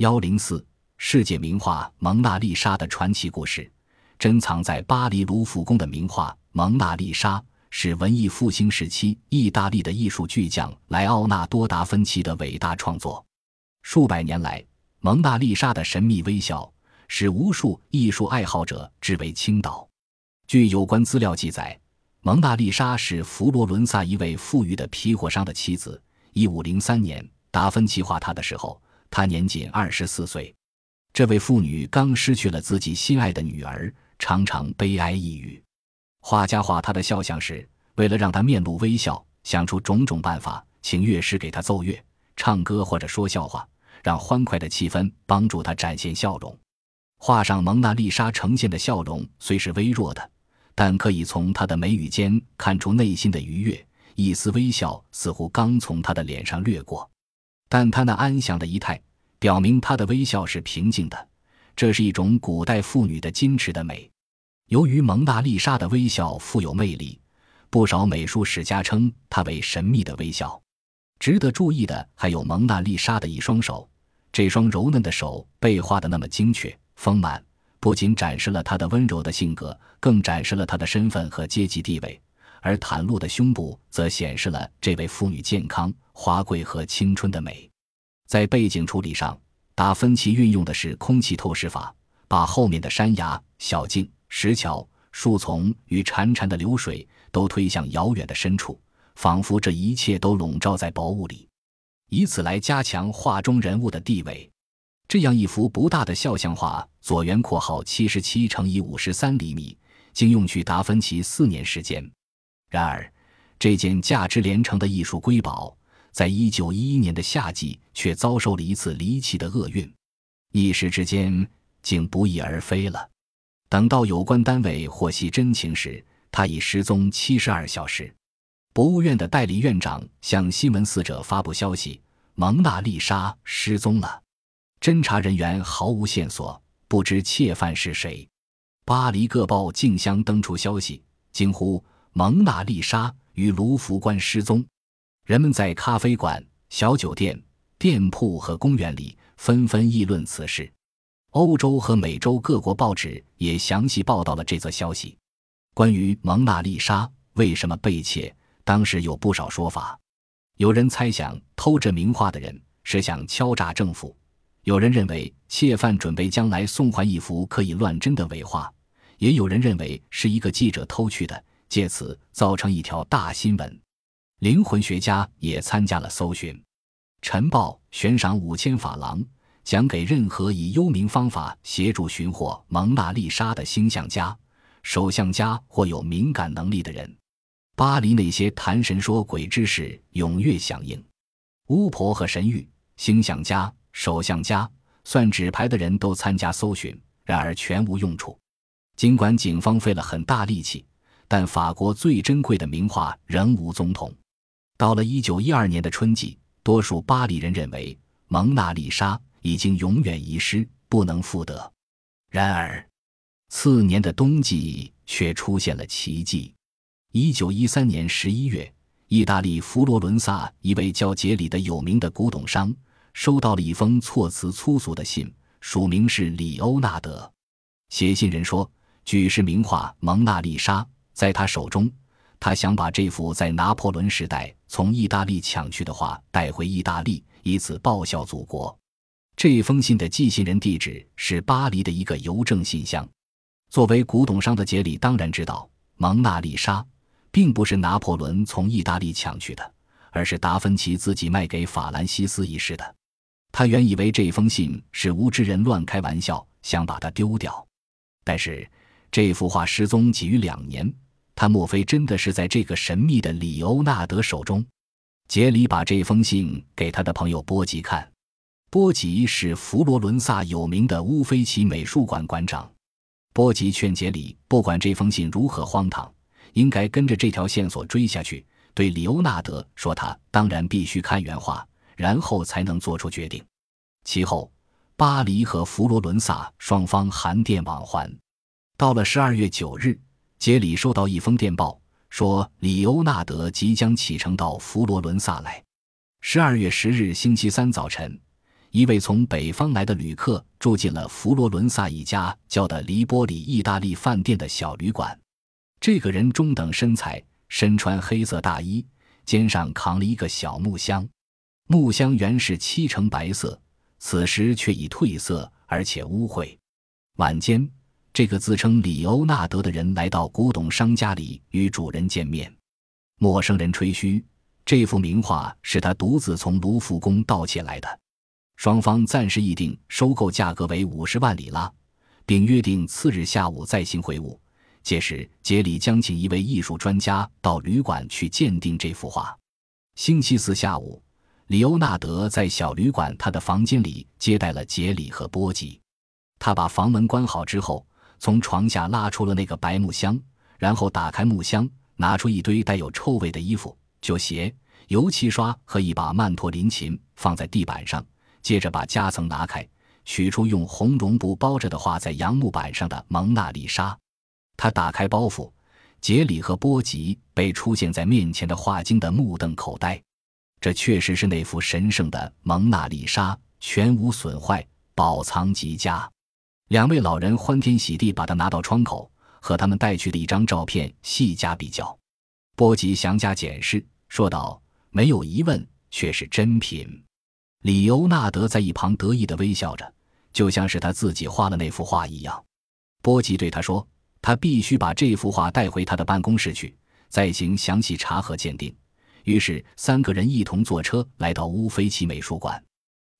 幺零四世界名画《蒙娜丽莎》的传奇故事，珍藏在巴黎卢浮宫的名画《蒙娜丽莎》是文艺复兴时期意大利的艺术巨匠莱奥纳多·达芬奇的伟大创作。数百年来，蒙娜丽莎的神秘微笑使无数艺术爱好者至为倾倒。据有关资料记载，蒙娜丽莎是佛罗伦萨一位富裕的皮货商的妻子。一五零三年，达芬奇画她的时候。她年仅二十四岁，这位妇女刚失去了自己心爱的女儿，常常悲哀抑郁。画家画她的肖像时，为了让她面露微笑，想出种种办法，请乐师给她奏乐、唱歌或者说笑话，让欢快的气氛帮助她展现笑容。画上蒙娜丽莎呈现的笑容虽是微弱的，但可以从她的眉宇间看出内心的愉悦，一丝微笑似乎刚从她的脸上掠过。但他那安详的仪态，表明他的微笑是平静的，这是一种古代妇女的矜持的美。由于蒙娜丽莎的微笑富有魅力，不少美术史家称它为神秘的微笑。值得注意的还有蒙娜丽莎的一双手，这双柔嫩的手被画得那么精确丰满，不仅展示了她的温柔的性格，更展示了她的身份和阶级地位。而袒露的胸部则显示了这位妇女健康、华贵和青春的美。在背景处理上，达芬奇运用的是空气透视法，把后面的山崖、小径、石桥、树丛与潺潺的流水都推向遥远的深处，仿佛这一切都笼罩在薄雾里，以此来加强画中人物的地位。这样一幅不大的肖像画，左圆括号七十七乘以五十三厘米，竟用去达芬奇四年时间。然而，这件价值连城的艺术瑰宝，在一九一一年的夏季却遭受了一次离奇的厄运，一时之间竟不翼而飞了。等到有关单位获悉真情时，他已失踪七十二小时。博物院的代理院长向新闻四者发布消息：“蒙娜丽莎失踪了，侦查人员毫无线索，不知窃犯是谁。”巴黎各报竞相登出消息，惊呼。蒙娜丽莎与卢浮宫失踪，人们在咖啡馆、小酒店、店铺和公园里纷纷议论此事。欧洲和美洲各国报纸也详细报道了这则消息。关于蒙娜丽莎为什么被窃，当时有不少说法。有人猜想，偷这名画的人是想敲诈政府；有人认为，窃犯准备将来送还一幅可以乱真的伪画；也有人认为是一个记者偷去的。借此造成一条大新闻，灵魂学家也参加了搜寻。晨报悬赏五千法郎，奖给任何以幽冥方法协助寻获蒙娜丽莎的星象家、手相家或有敏感能力的人。巴黎那些谈神说鬼之士踊跃响应，巫婆和神谕、星象家、手相家、算纸牌的人都参加搜寻，然而全无用处。尽管警方费了很大力气。但法国最珍贵的名画仍无踪影。到了一九一二年的春季，多数巴黎人认为蒙娜丽莎已经永远遗失，不能复得。然而，次年的冬季却出现了奇迹。一九一三年十一月，意大利佛罗伦萨一位叫杰里的有名的古董商收到了一封措辞粗俗的信，署名是里欧纳德。写信人说：“举世名画《蒙娜丽莎》。”在他手中，他想把这幅在拿破仑时代从意大利抢去的画带回意大利，以此报效祖国。这封信的寄信人地址是巴黎的一个邮政信箱。作为古董商的杰里当然知道，蒙娜丽莎并不是拿破仑从意大利抢去的，而是达芬奇自己卖给法兰西斯一世的。他原以为这封信是无知人乱开玩笑，想把它丢掉。但是这幅画失踪几于两年。他莫非真的是在这个神秘的里欧纳德手中？杰里把这封信给他的朋友波吉看。波吉是佛罗伦萨有名的乌菲齐美术馆馆长。波吉劝杰里，不管这封信如何荒唐，应该跟着这条线索追下去。对里欧纳德说：“他当然必须看原画，然后才能做出决定。”其后，巴黎和佛罗伦萨双方函电往还。到了十二月九日。杰里收到一封电报，说里欧纳德即将启程到佛罗伦萨来。十二月十日星期三早晨，一位从北方来的旅客住进了佛罗伦萨一家叫的黎波里意大利饭店的小旅馆。这个人中等身材，身穿黑色大衣，肩上扛了一个小木箱。木箱原是漆成白色，此时却已褪色，而且污秽。晚间，这个自称里欧纳德的人来到古董商家里与主人见面。陌生人吹嘘，这幅名画是他独自从卢浮宫盗窃来的。双方暂时议定收购价格为五十万里拉，并约定次日下午再行会晤。届时，杰里将请一位艺术专家到旅馆去鉴定这幅画。星期四下午，里欧纳德在小旅馆他的房间里接待了杰里和波吉。他把房门关好之后，从床下拉出了那个白木箱，然后打开木箱，拿出一堆带有臭味的衣服、旧鞋、油漆刷和一把曼陀林琴，放在地板上。接着把夹层拿开，取出用红绒布包着的画在杨木板上的《蒙娜丽莎》。他打开包袱，杰里和波吉被出现在面前的画惊得目瞪口呆。这确实是那幅神圣的《蒙娜丽莎》，全无损坏，宝藏极佳。两位老人欢天喜地把它拿到窗口，和他们带去的一张照片细加比较。波吉详加检视，说道：“没有疑问，却是真品。”里欧纳德在一旁得意地微笑着，就像是他自己画了那幅画一样。波吉对他说：“他必须把这幅画带回他的办公室去，再行详细查核鉴定。”于是三个人一同坐车来到乌菲齐美术馆。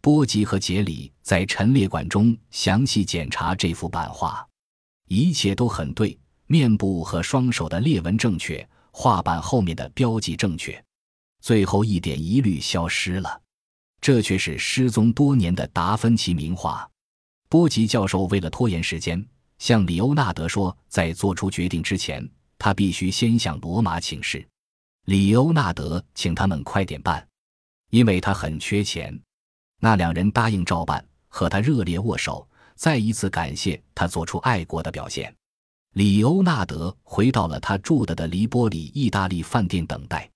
波吉和杰里在陈列馆中详细检查这幅版画，一切都很对，面部和双手的裂纹正确，画板后面的标记正确，最后一点疑虑消失了。这却是失踪多年的达芬奇名画。波吉教授为了拖延时间，向里欧纳德说，在做出决定之前，他必须先向罗马请示。里欧纳德请他们快点办，因为他很缺钱。那两人答应照办，和他热烈握手，再一次感谢他做出爱国的表现。里欧纳德回到了他住的的黎波里意大利饭店等待。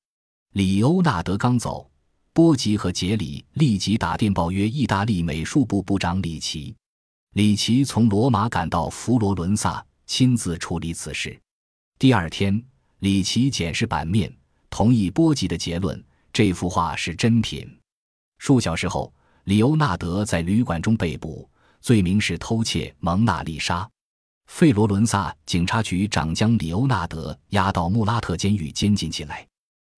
里欧纳德刚走。波吉和杰里立即打电报约意大利美术部部长里奇。里奇从罗马赶到佛罗伦萨，亲自处理此事。第二天，里奇检视版面，同意波吉的结论：这幅画是真品。数小时后，里欧纳德在旅馆中被捕，罪名是偷窃《蒙娜丽莎》。费罗伦萨警察局长将里欧纳德押到穆拉特监狱监禁起来。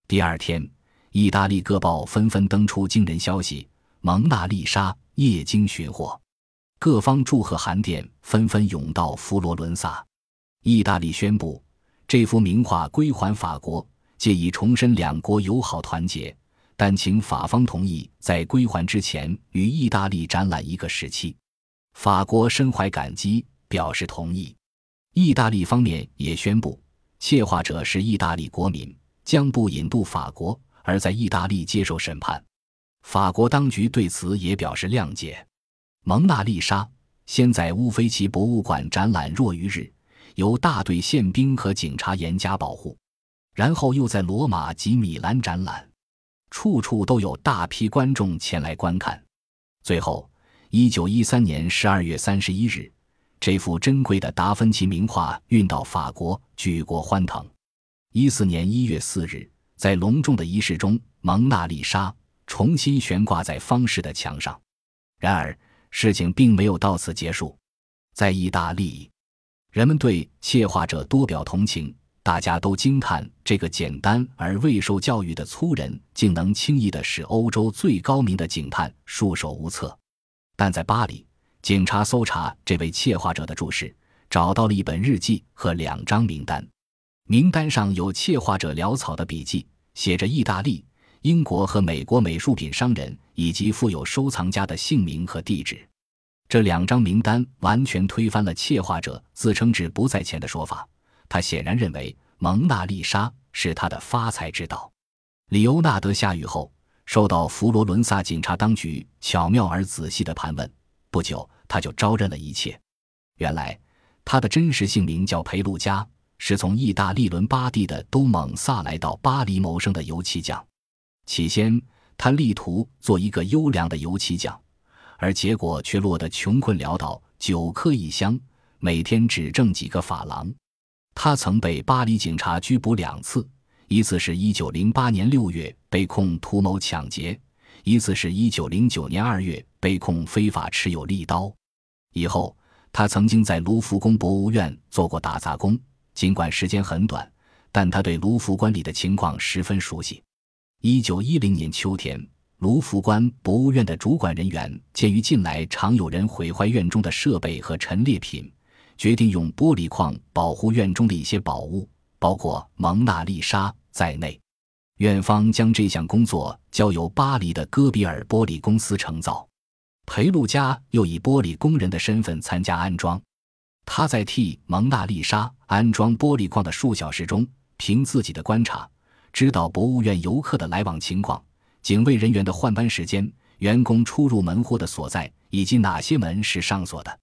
第二天。意大利各报纷纷登出惊人消息：蒙娜丽莎夜惊寻获，各方祝贺函电纷纷涌到佛罗伦萨。意大利宣布这幅名画归还法国，借以重申两国友好团结，但请法方同意在归还之前与意大利展览一个时期。法国深怀感激，表示同意。意大利方面也宣布，窃画者是意大利国民，将不引渡法国。而在意大利接受审判，法国当局对此也表示谅解。蒙娜丽莎先在乌菲齐博物馆展览若余日，由大队宪兵和警察严加保护，然后又在罗马及米兰展览，处处都有大批观众前来观看。最后，一九一三年十二月三十一日，这幅珍贵的达芬奇名画运到法国，举国欢腾。一四年一月四日。在隆重的仪式中，蒙娜丽莎重新悬挂在方室的墙上。然而，事情并没有到此结束。在意大利，人们对窃画者多表同情，大家都惊叹这个简单而未受教育的粗人竟能轻易地使欧洲最高明的警探束手无策。但在巴黎，警察搜查这位窃画者的住室，找到了一本日记和两张名单。名单上有窃画者潦草的笔记，写着意大利、英国和美国美术品商人以及富有收藏家的姓名和地址。这两张名单完全推翻了窃画者自称志不在钱的说法。他显然认为蒙娜丽莎是他的发财之道。里欧纳德下狱后，受到佛罗伦萨警察当局巧妙而仔细的盘问。不久，他就招认了一切。原来，他的真实姓名叫裴路加。是从意大利伦巴第的都蒙萨来到巴黎谋生的油漆匠。起先，他力图做一个优良的油漆匠，而结果却落得穷困潦倒，酒客一箱，每天只挣几个法郎。他曾被巴黎警察拘捕两次，一次是一九零八年六月被控图谋抢劫，一次是一九零九年二月被控非法持有利刀。以后，他曾经在卢浮宫博物院做过打杂工，尽管时间很短，但他对卢浮馆里的情况十分熟悉。一九一零年秋天，卢浮宫博物院的主管人员鉴于近来常有人毁坏院中的设备和陈列品。决定用玻璃框保护院中的一些宝物，包括蒙娜丽莎在内。院方将这项工作交由巴黎的戈比尔玻璃公司承造。裴路加又以玻璃工人的身份参加安装。他在替蒙娜丽莎安装玻璃框的数小时中，凭自己的观察，知道博物院游客的来往情况、警卫人员的换班时间、员工出入门户的所在，以及哪些门是上锁的。